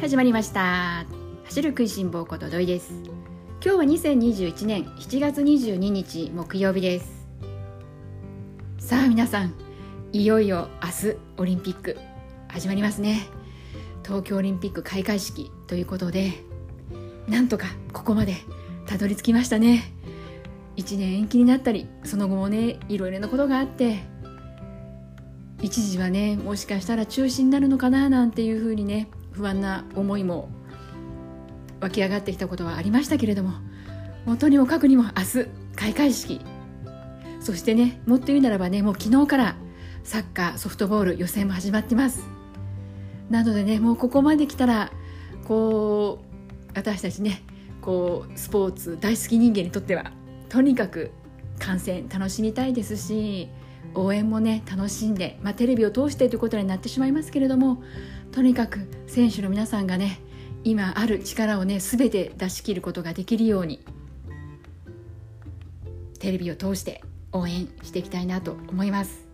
始まりました。走る食いしん坊こと土井です。今日は2021年7月22日木曜日です。さあ皆さんいよいよ明日オリンピック始まりますね。東京オリンピック開会式ということでなんとかここまでたどり着きましたね。1年延期になったりその後もねいろいろなことがあって一時はねもしかしたら中止になるのかななんていうふうにね不安な思いも湧き上がってきたことはありましたけれども本当にもかくにも明日開会式。そしてねもっと言うならばねもう昨日からサッカーソフトボール予選も始まってます。なのでねもうここまで来たらこう私たちねこうスポーツ大好き人間にとってはとにかく観戦楽しみたいですし応援もね楽しんで、まあ、テレビを通してということになってしまいますけれどもとにかく選手の皆さんがね今ある力をね全て出し切ることができるようにテレビを通して応援していきたいなと思います。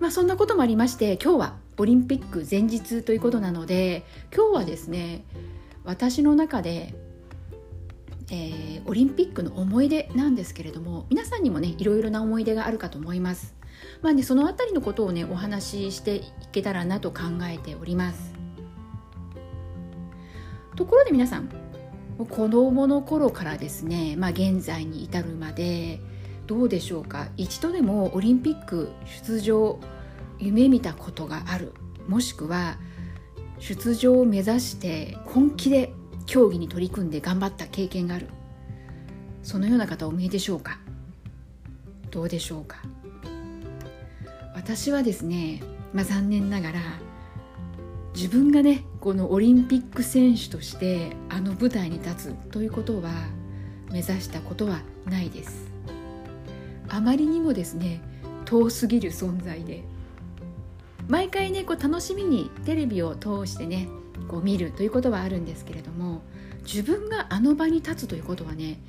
まあ、そんなこともありまして今日はオリンピック前日ということなので今日はですね私の中でえー、オリンピックの思い出なんですけれども皆さんにもねいろいろな思い出があるかと思います。まあね、その辺りのことをねお話ししていけたらなと考えております。ところで皆さん子供の頃からですね、まあ、現在に至るまでどうでしょうか？一度でもオリンピック出場夢見たことがある。もしくは出場を目指して本気で競技に取り組んで頑張った経験がある。そのような方お見えでしょうか？どうでしょうか？私はですね、まあ、残念ながら自分がねこのオリンピック選手としてあの舞台に立つということは目指したことはないです。あまりにもですね遠すぎる存在で毎回ねこう楽しみにテレビを通してねこう見るということはあるんですけれども自分があの場に立つということはね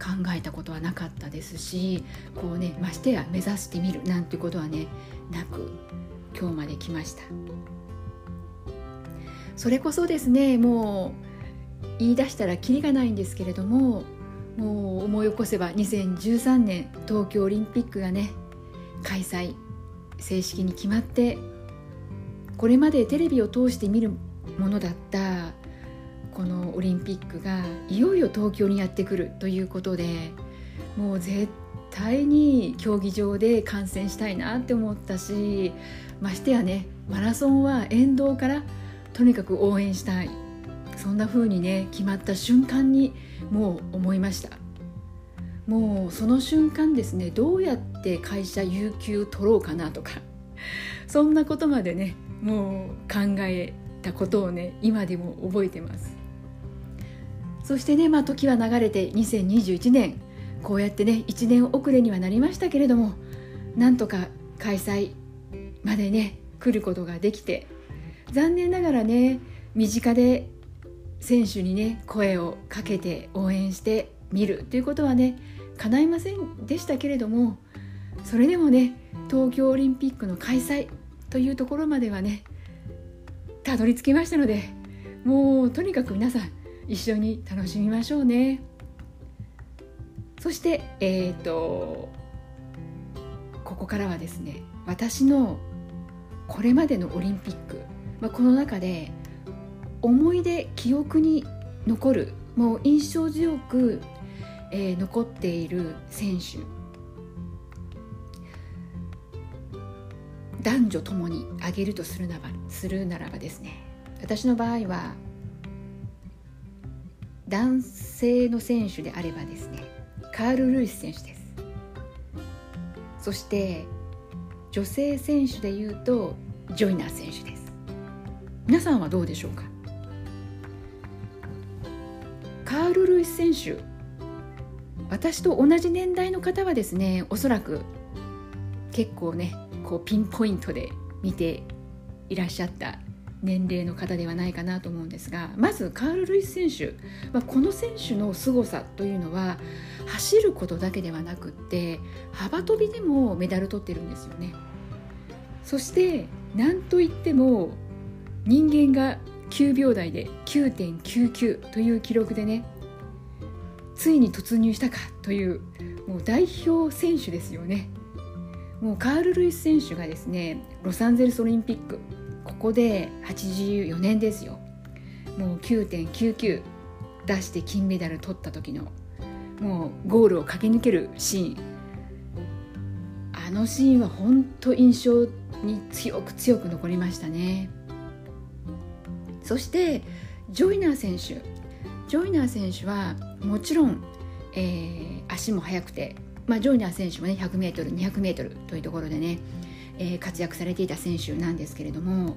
考えたことはなかったですしこうねましてや目指してみるなんてことはねなく今日まで来ました。それこそですねもう言い出したらきりがないんですけれどももう思い起こせば2013年東京オリンピックがね開催正式に決まってこれまでテレビを通して見るものだったこのオリンピックがいよいよ東京にやってくるということでもう絶対に競技場で観戦したいなって思ったしましてやねマラソンは沿道からとにかく応援したい。そんな風にね決まった瞬間にもう思いました。もうその瞬間ですねどうやって会社有給取ろうかなとかそんなことまでねもう考えたことをね今でも覚えてます。そしてね、まあ、時は流れて2021年。こうやってね1年遅れにはなりましたけれどもなんとか開催までね来ることができて残念ながらね身近で選手にね声をかけて応援してみるということはね叶いませんでしたけれどもそれでもね東京オリンピックの開催というところまではねたどり着きましたのでもうとにかく皆さん一緒に楽しみましょうね。そしてえっ、ー、とここからはですね私のこれまでのオリンピック、まあ、この中で思い出記憶に残るもう印象強く、えー、残っている選手男女ともに挙げるとするならばするならばですね私の場合は男性の選手であればですねカール・ルイス選手です。そして女性選手でいうとジョイナー選手です。皆さんはどうでしょうか？カール・ルイス選手私と同じ年代の方はですねおそらく結構ねこうピンポイントで見ていらっしゃった年齢の方ではないかなと思うんですがまずカール・ルイス選手、まあ、この選手の凄さというのは走ることだけではなくって幅跳びでもメダル取ってるんですよね。そして何といっても人間が9秒台で9.99という記録でねついに突入したかというもう代表選手ですよね。もうカール・ルイス選手がですねロサンゼルスオリンピックここで84年ですよ。もう9.99出して金メダル取った時のもうゴールを駆け抜けるシーン。あのシーンは本当印象に強く強く残りましたね。そしてジョイナー選手。ジョイナー選手はもちろん、えー、足も速くて、まあ、ジョイナー選手もね 100m200m というところでね、えー、活躍されていた選手なんですけれども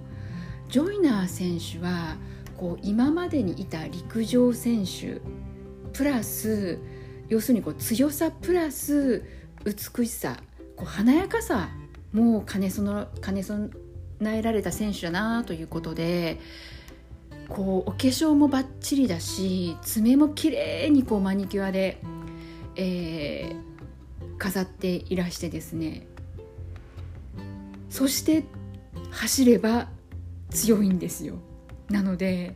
ジョイナー選手はこう今までにいた陸上選手プラス要するにこう強さプラス美しさこう華やかさも兼ね兼ね備えられた選手だなということでこうお化粧もバッチリだし爪も綺麗にこうマニキュアで、えー、飾っていらしてですねそして走れば強いんですよ。なので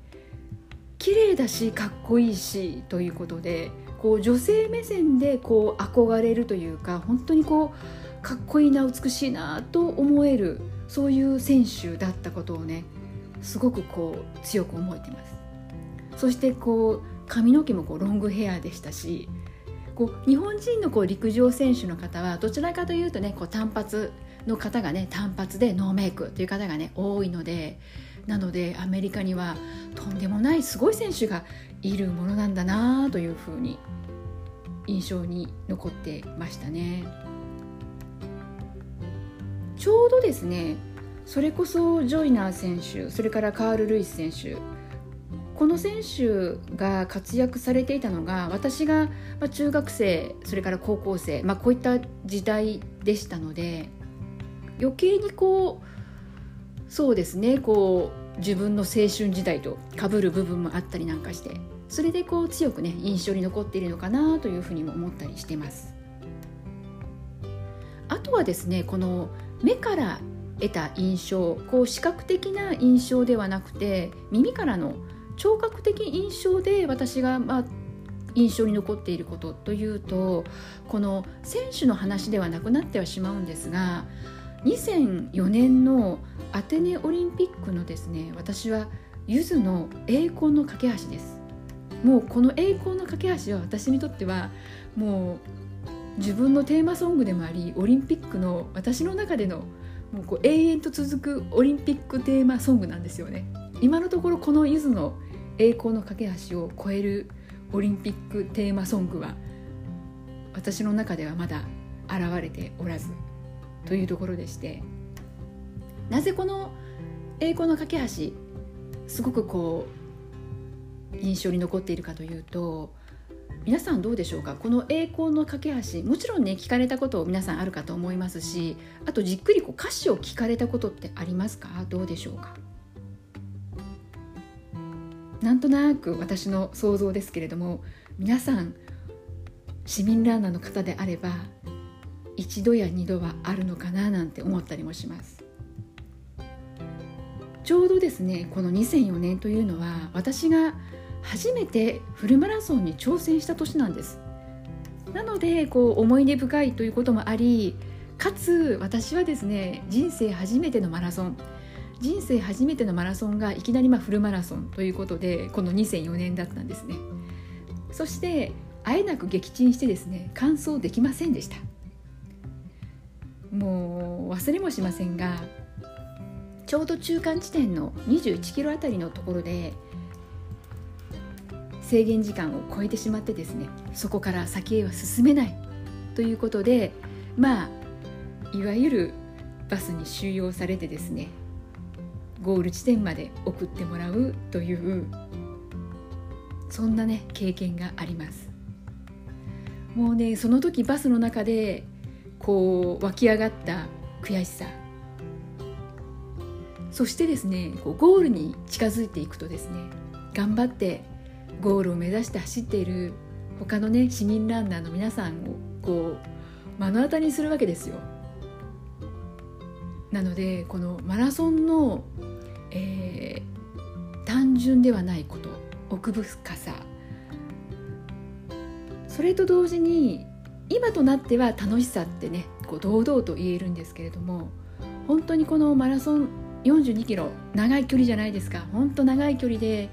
綺麗だしかっこいいしということでこう女性目線でこう憧れるというか本当にこうかっこいいな美しいなと思えるそういう選手だったことをねすごくこう強く思えてます。そしてこう髪の毛もこうロングヘアでしたしこう日本人のこう陸上選手の方はどちらかというとねこう単発の方がね単発でノーメイクという方がね多いのでなのでアメリカにはとんでもないすごい選手がいるものなんだなというふうに印象に残ってましたね。ちょうどですねそれこそジョイナー選手それからカール・ルイス選手この選手が活躍されていたのが私が中学生それから高校生、まあ、こういった時代でしたので余計にこうそうですねこう自分の青春時代とかぶる部分もあったりなんかしてそれでこう強くね印象に残っているのかなというふうにも思ったりしてます。あとはですねこの目から得た印象こう視覚的な印象ではなくて耳からの聴覚的印象で私がまあ印象に残っていることというとこの選手の話ではなくなってはしまうんですが2004年のアテネオリンピックのですね私はゆずの栄光の架け橋です。もうこの栄光の架け橋は私にとってはもう自分のテーマソングでもありオリンピックの私の中でのもうこう永遠と続くオリンピックテーマソングなんですよね。今のところこのゆずの栄光の架け橋を超えるオリンピックテーマソングは私の中ではまだ現れておらずというところでしてなぜこの栄光の架け橋すごくこう印象に残っているかというと皆さんどうでしょうか？この栄光の架け橋もちろんね聞かれたこと皆さんあるかと思いますしあとじっくりこう歌詞を聞かれたことってありますか？どうでしょうか？なんとなく私の想像ですけれども皆さん市民ランナーの方であれば一度や二度はあるのかななんて思ったりもします。ちょうどですねこの2004年というのは私が初めてフルマラソンに挑戦した年なんです。なのでこう思い出深いということもありかつ私はですね人生初めてのマラソン人生初めてのマラソンがいきなりまフルマラソンということでこの2004年だったんですね。そしてあえなく撃沈してですね完走できませんでした。もう忘れもしませんがちょうど中間地点の21キロあたりのところで制限時間を超えてしまってですねそこから先へは進めない。ということでまあいわゆるバスに収容されてですねゴール地点まで送ってもらうというそんなね経験があります。もうねその時バスの中でこう湧き上がった悔しさそしてですねこうゴールに近づいていくとですね頑張ってゴールを目指して走っている他のね市民ランナーの皆さんをこう目の当たりにするわけですよ。なのでこのマラソンのえー、単純ではないこと奥深さそれと同時に今となっては楽しさってねこう堂々と言えるんですけれども本当にこのマラソン42キロ長い距離じゃないですか。本当長い距離で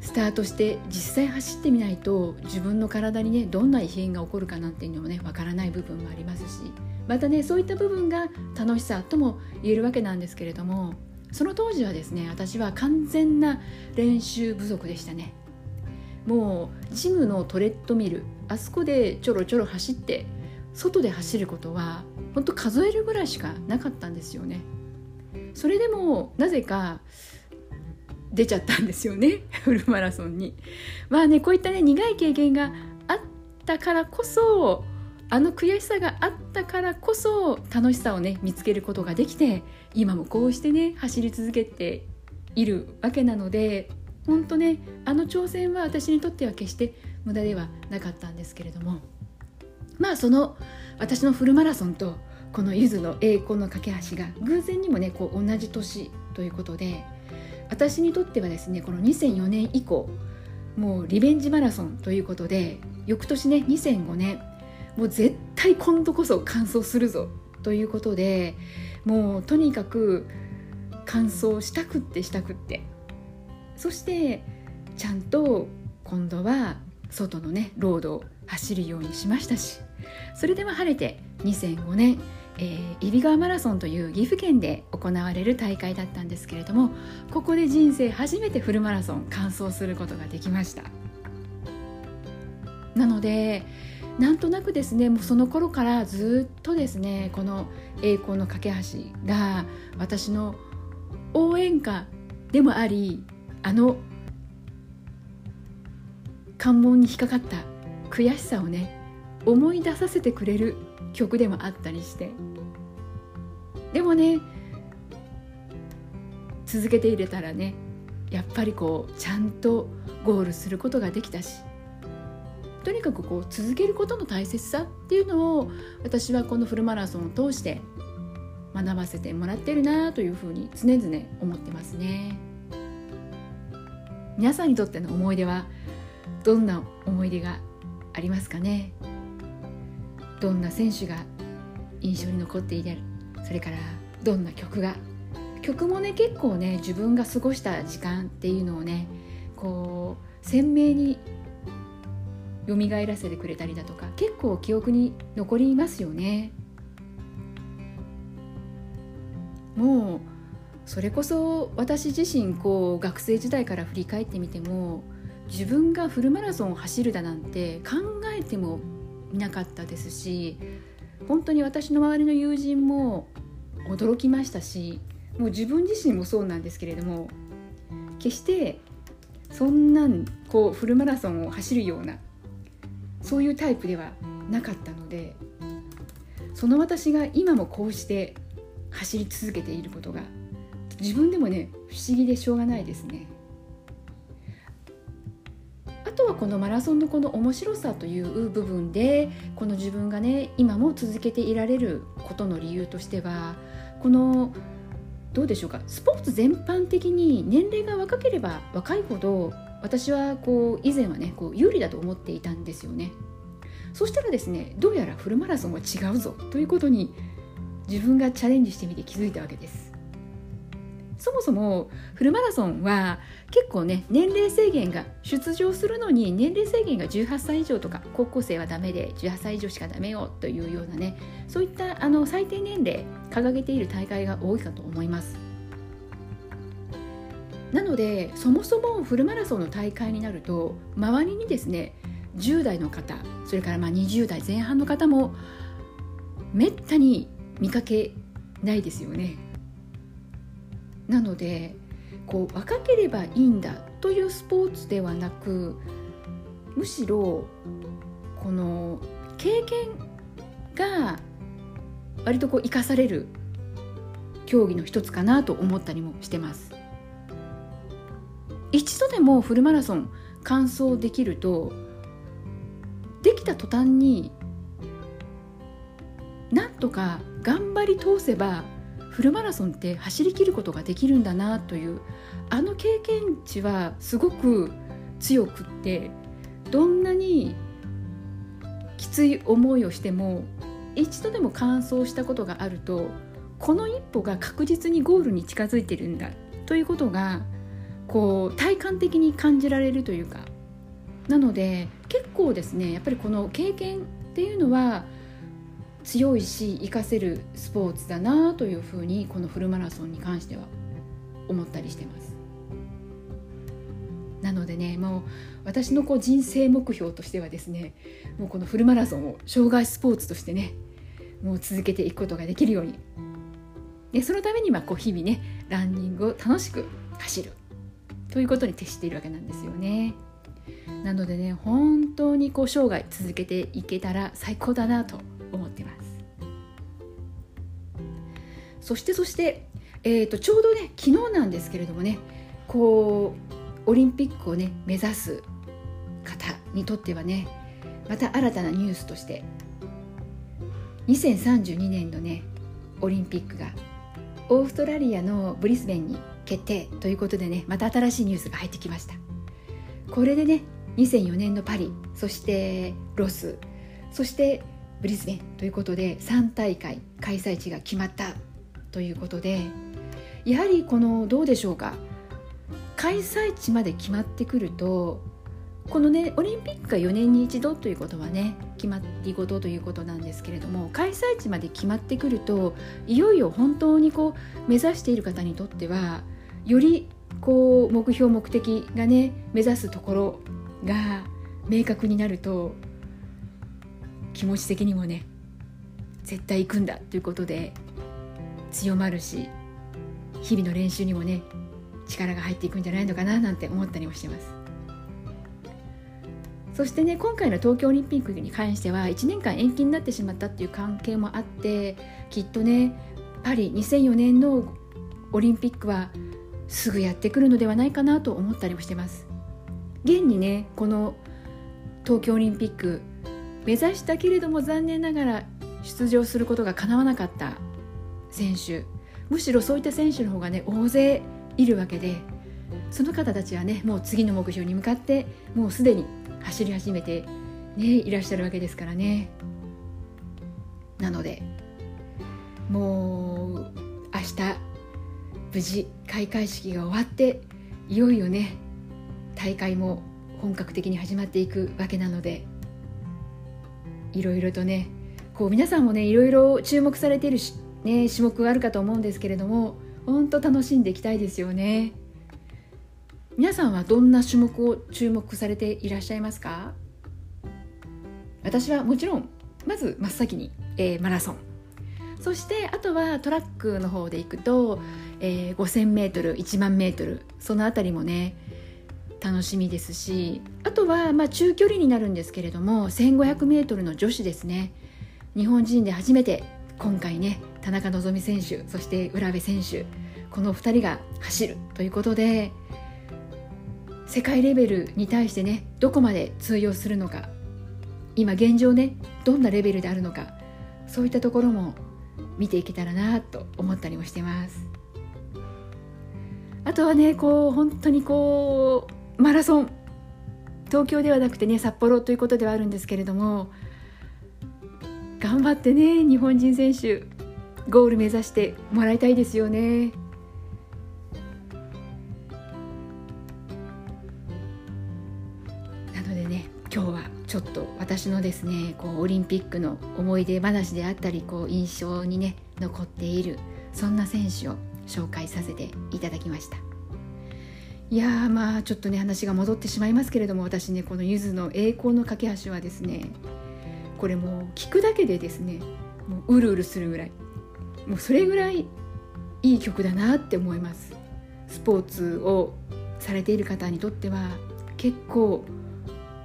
スタートして実際走ってみないと自分の体にねどんな異変が起こるかなんていうのもねわからない部分もありますしまたねそういった部分が楽しさとも言えるわけなんですけれどもその当時はですね私は完全な練習不足でしたね。もうジムのトレッドミルあそこでちょろちょろ走って外で走ることは本当数えるぐらいしかなかったんですよね。それでもなぜか出ちゃったんですよね。フルマラソンに。まあねこういったね苦い経験があったからこそあの悔しさがあったからこそ楽しさをね見つけることができて今もこうしてね走り続けているわけなので本当ねあの挑戦は私にとっては決して無駄ではなかったんですけれどもまあその私のフルマラソンとこのゆずの栄光の架け橋が偶然にもねこう同じ年ということで私にとってはですねこの2004年以降もうリベンジマラソンということで翌年ね2005年もう絶対今度こそ完走するぞということでもうとにかく完走したくってしたくって。そしてちゃんと今度は外のねロードを走るようにしましたしそれでは晴れて2005年、えー、揖斐川マラソンという岐阜県で行われる大会だったんですけれどもここで人生初めてフルマラソン完走することができました。なのでなんとなくですねもうその頃からずっとですねこの「栄光の架け橋」が私の応援歌でもありあの関門に引っかかった悔しさをね思い出させてくれる曲でもあったりして。でもね続けて入れたらねやっぱりこうちゃんとゴールすることができたしとにかくこう続けることの大切さっていうのを私はこのフルマラソンを通して学ばせてもらってるなというふうに常々思ってますね。皆さんにとっての思い出はどんな思い出がありますかね？どんな選手が印象に残っているそれからどんな曲が？曲もね結構ね自分が過ごした時間っていうのをねこう鮮明に蘇らせてくれたりだとか結構記憶に残りますよね。もうそれこそ私自身こう学生時代から振り返ってみても自分がフルマラソンを走るだなんて考えてもみなかったですし本当に私の周りの友人も驚きましたしもう自分自身もそうなんですけれども決してそんなんこうフルマラソンを走るようなそういうタイプではなかったのでその私が今もこうして走り続けていることが自分でもね不思議でしょうがないですね。はこのマラソンのこの面白さという部分でこの自分がね今も続けていられることの理由としてはこのどうでしょうかスポーツ全般的に年齢が若ければ若いほど私はこう以前はねこう有利だと思っていたんですよね。そしたらですねどうやらフルマラソンは違うぞということに自分がチャレンジしてみて気づいたわけです。そもそもフルマラソンは結構ね年齢制限が出場するのに年齢制限が18歳以上とか高校生はダメで18歳以上しかダメよというようなねそういったあの最低年齢掲げている大会が多いかと思いますなのでそもそもフルマラソンの大会になると周りにですね10代の方それからまあ20代前半の方もめったに見かけないですよね。なのでこう若ければいいんだというスポーツではなくむしろこの経験が割とこう生かされる競技の一つかなと思ったりもしてます。一度でもフルマラソン完走できるとできた途端になんとか頑張り通せばフルマラソンって走りきることができるんだなというあの経験値はすごく強くってどんなにきつい思いをしても一度でも完走したことがあるとこの一歩が確実にゴールに近づいてるんだということがこう体感的に感じられるというか。なので結構ですねやっぱりこの経験っていうのは強いし活かせるスポーツだなというふうにこのフルマラソンに関しては思ったりしてます。なのでねもう私のこう人生目標としてはですねもうこのフルマラソンを障害スポーツとしてねもう続けていくことができるように。でそのためにまあこう日々ねランニングを楽しく走る。ということに徹しているわけなんですよね。なのでね本当にこう生涯続けていけたら最高だなと思ってます。そしてそして、えーと、ちょうどね昨日なんですけれどもねこうオリンピックをね目指す方にとってはねまた新たなニュースとして2032年のねオリンピックがオーストラリアのブリスベンに決定ということでねまた新しいニュースが入ってきましたこれでね2004年のパリそしてロスそしてブリスベンということで3大会開催地が決まったということでやはりこのどうでしょうか開催地まで決まってくるとこのねオリンピックが4年に一度ということはね決まり事ということなんですけれども開催地まで決まってくるといよいよ本当にこう目指している方にとってはよりこう目標目的がね目指すところが明確になると気持ち的にもね絶対行くんだということで強まるし日々の練習にもね力が入っていくんじゃないのかななんて思ったりもしてます。そしてね今回の東京オリンピックに関しては1年間延期になってしまったっていう関係もあってきっとねパリ2004年のオリンピックはすぐやってくるのではないかなと思ったりもしてます。現にねこの東京オリンピック目指したけれども残念ながら出場することがかなわなかった選手。むしろそういった選手の方がね大勢いるわけでその方たちはねもう次の目標に向かってもうすでに走り始めて、ね、いらっしゃるわけですからね。なのでもう明日無事開会式が終わっていよいよね大会も本格的に始まっていくわけなのでいろいろとねこう皆さんもねいろいろ注目されているしね、種目あるかと思うんですけれども本当楽しんでいきたいですよね。皆さんはどんな種目を注目されていらっしゃいますか？私はもちろんまず真っ先に、えー、マラソン。そしてあとはトラックの方で行くと、えー、5000m 1万 m その辺りもね楽しみですしあとは、まあ、中距離になるんですけれども 1500m の女子ですね。日本人で初めて今回ね田中希実選手そして浦部選手この2人が走るということで世界レベルに対してねどこまで通用するのか今現状ねどんなレベルであるのかそういったところも見ていけたらなと思ったりもしてます。あとはねこう本当にこうマラソン東京ではなくてね札幌ということではあるんですけれども頑張ってね日本人選手ゴール目指してもらいたいですよね。なのでね今日はちょっと私のですねこうオリンピックの思い出話であったりこう印象にね残っているそんな選手を紹介させていただきました。いやまあちょっとね話が戻ってしまいますけれども私ねこのゆずの栄光の架け橋はですねこれもう聞くだけでですねもううるうるするぐらいもうそれぐらいいい曲だなって思います。スポーツをされている方にとっては結構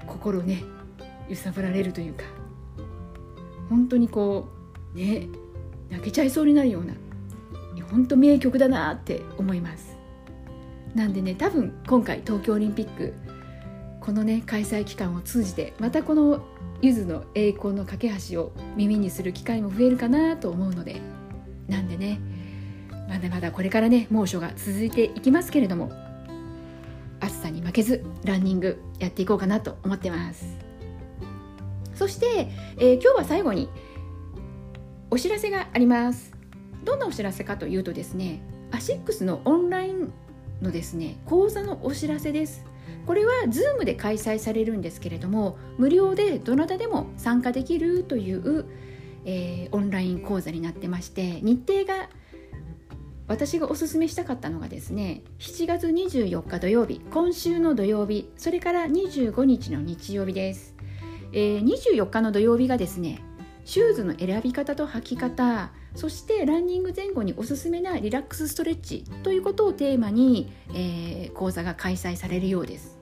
心ね揺さぶられるというか本当にこうね泣けちゃいそうになるような本当名曲だなって思います。なんでね多分今回東京オリンピックこのね開催期間を通じてまたこのゆずの栄光の架け橋を耳にする機会も増えるかなと思うのでなんでねまだまだこれからね猛暑が続いていきますけれども暑さに負けずランニングやっていこうかなと思ってます。そして、えー、今日は最後にお知らせがあります。どんなお知らせかというとですねアシックスのオンラインのですね講座のお知らせです。これは Zoom で開催されるんですけれども無料でどなたでも参加できるという、えー、オンライン講座になってまして日程が私がおすすめしたかったのがですね7月24日土曜日今週の土曜日それから25日の日曜日です、えー、24日の土曜日がですねシューズの選び方と履き方そしてランニング前後におすすめなリラックスストレッチということをテーマに、えー、講座が開催されるようです。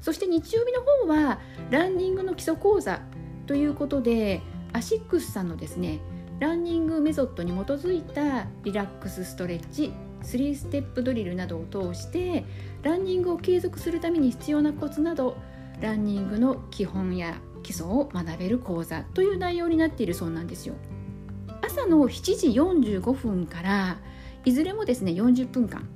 そして日曜日の方はランニングの基礎講座ということでアシックスさんのですねランニングメソッドに基づいたリラックスストレッチ3ステップドリルなどを通してランニングを継続するために必要なコツなどランニングの基本や基礎を学べる講座という内容になっているそうなんですよ。朝の7時45分からいずれもですね40分間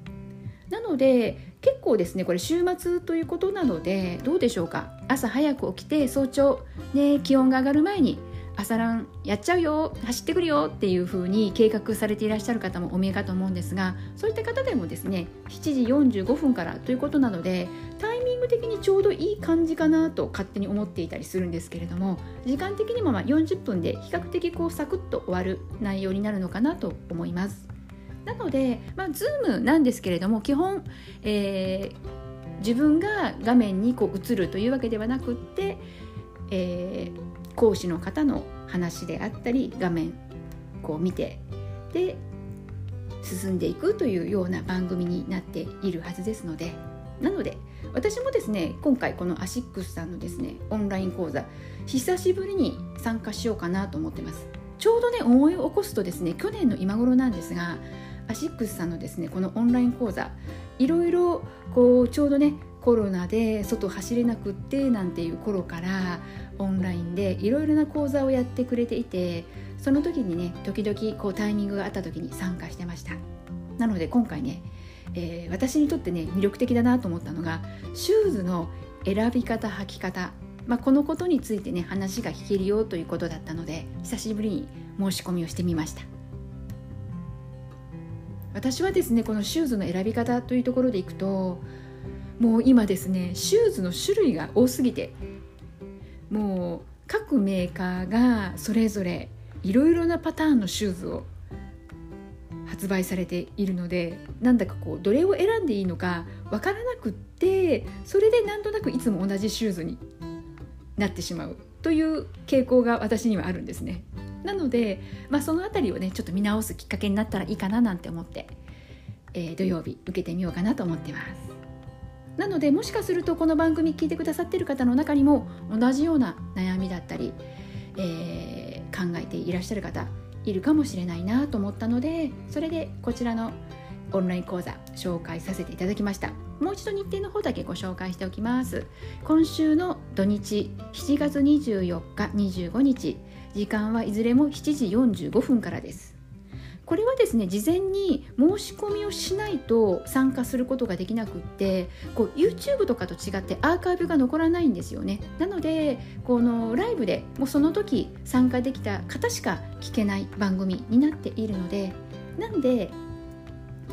なので結構ですねこれ週末ということなのでどうでしょうか？朝早く起きて早朝、ね、気温が上がる前に朝ランやっちゃうよ走ってくるよっていう風に計画されていらっしゃる方もお見えかと思うんですがそういった方でもですね7時45分からということなのでタイミング的にちょうどいい感じかなと勝手に思っていたりするんですけれども時間的にもま40分で比較的こうサクッと終わる内容になるのかなと思います。なので、まあ、Zoom なんですけれども基本、えー、自分が画面にこう映るというわけではなくって、えー講師の方の話であったり画面こう見てで進んでいくというような番組になっているはずですのでなので私もですね今回このアシックスさんのですねオンライン講座久しぶりに参加しようかなと思ってます。ちょうどね思い起こすとですね去年の今頃なんですがアシックスさんのですねこのオンライン講座いろいろこうちょうどねコロナで外走れなくってなんていう頃からオンラインでいろいろな講座をやってくれていてその時にね時々こうタイミングがあった時に参加してました。なので今回ね、えー、私にとってね魅力的だなと思ったのがシューズの選び方履き方、まあ、このことについてね話が聞けるよということだったので久しぶりに申し込みをしてみました。私はですねこのシューズの選び方というところでいくともう今ですねシューズの種類が多すぎてもう各メーカーがそれぞれいろいろなパターンのシューズを発売されているのでなんだかこうどれを選んでいいのかわからなくってそれでなんとなくいつも同じシューズになってしまうという傾向が私にはあるんですね。なので、まあ、その辺りをねちょっと見直すきっかけになったらいいかななんて思って、えー、土曜日受けてみようかなと思ってます。なのでもしかするとこの番組聞いてくださってる方の中にも同じような悩みだったり、えー、考えていらっしゃる方いるかもしれないなと思ったのでそれでこちらのオンライン講座紹介させていただきました。もう一度日程の方だけご紹介しておきます。今週の土日7月24日25日時間はいずれも7時45分からです。これはですね事前に申し込みをしないと参加することができなくってこう YouTube とかと違ってアーカイブが残らないんですよね。なのでこのライブでもうその時参加できた方しか聞けない番組になっているのでなんで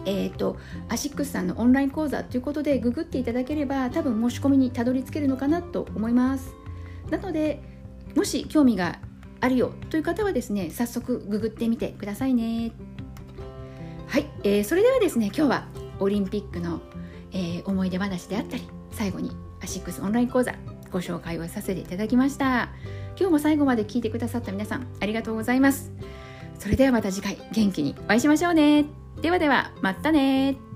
えーと、アシックスさんのオンライン講座ということでググっていただければ多分申し込みにたどり着けるのかなと思います。なのでもし興味があるよという方はですね早速ググってみてくださいね。はい、えー、それではですね今日はオリンピックの、えー、思い出話であったり最後にアシックスオンライン講座ご紹介をさせていただきました。今日も最後まで聞いてくださった皆さんありがとうございます。それではまた次回元気にお会いしましょうね。ではではまたね。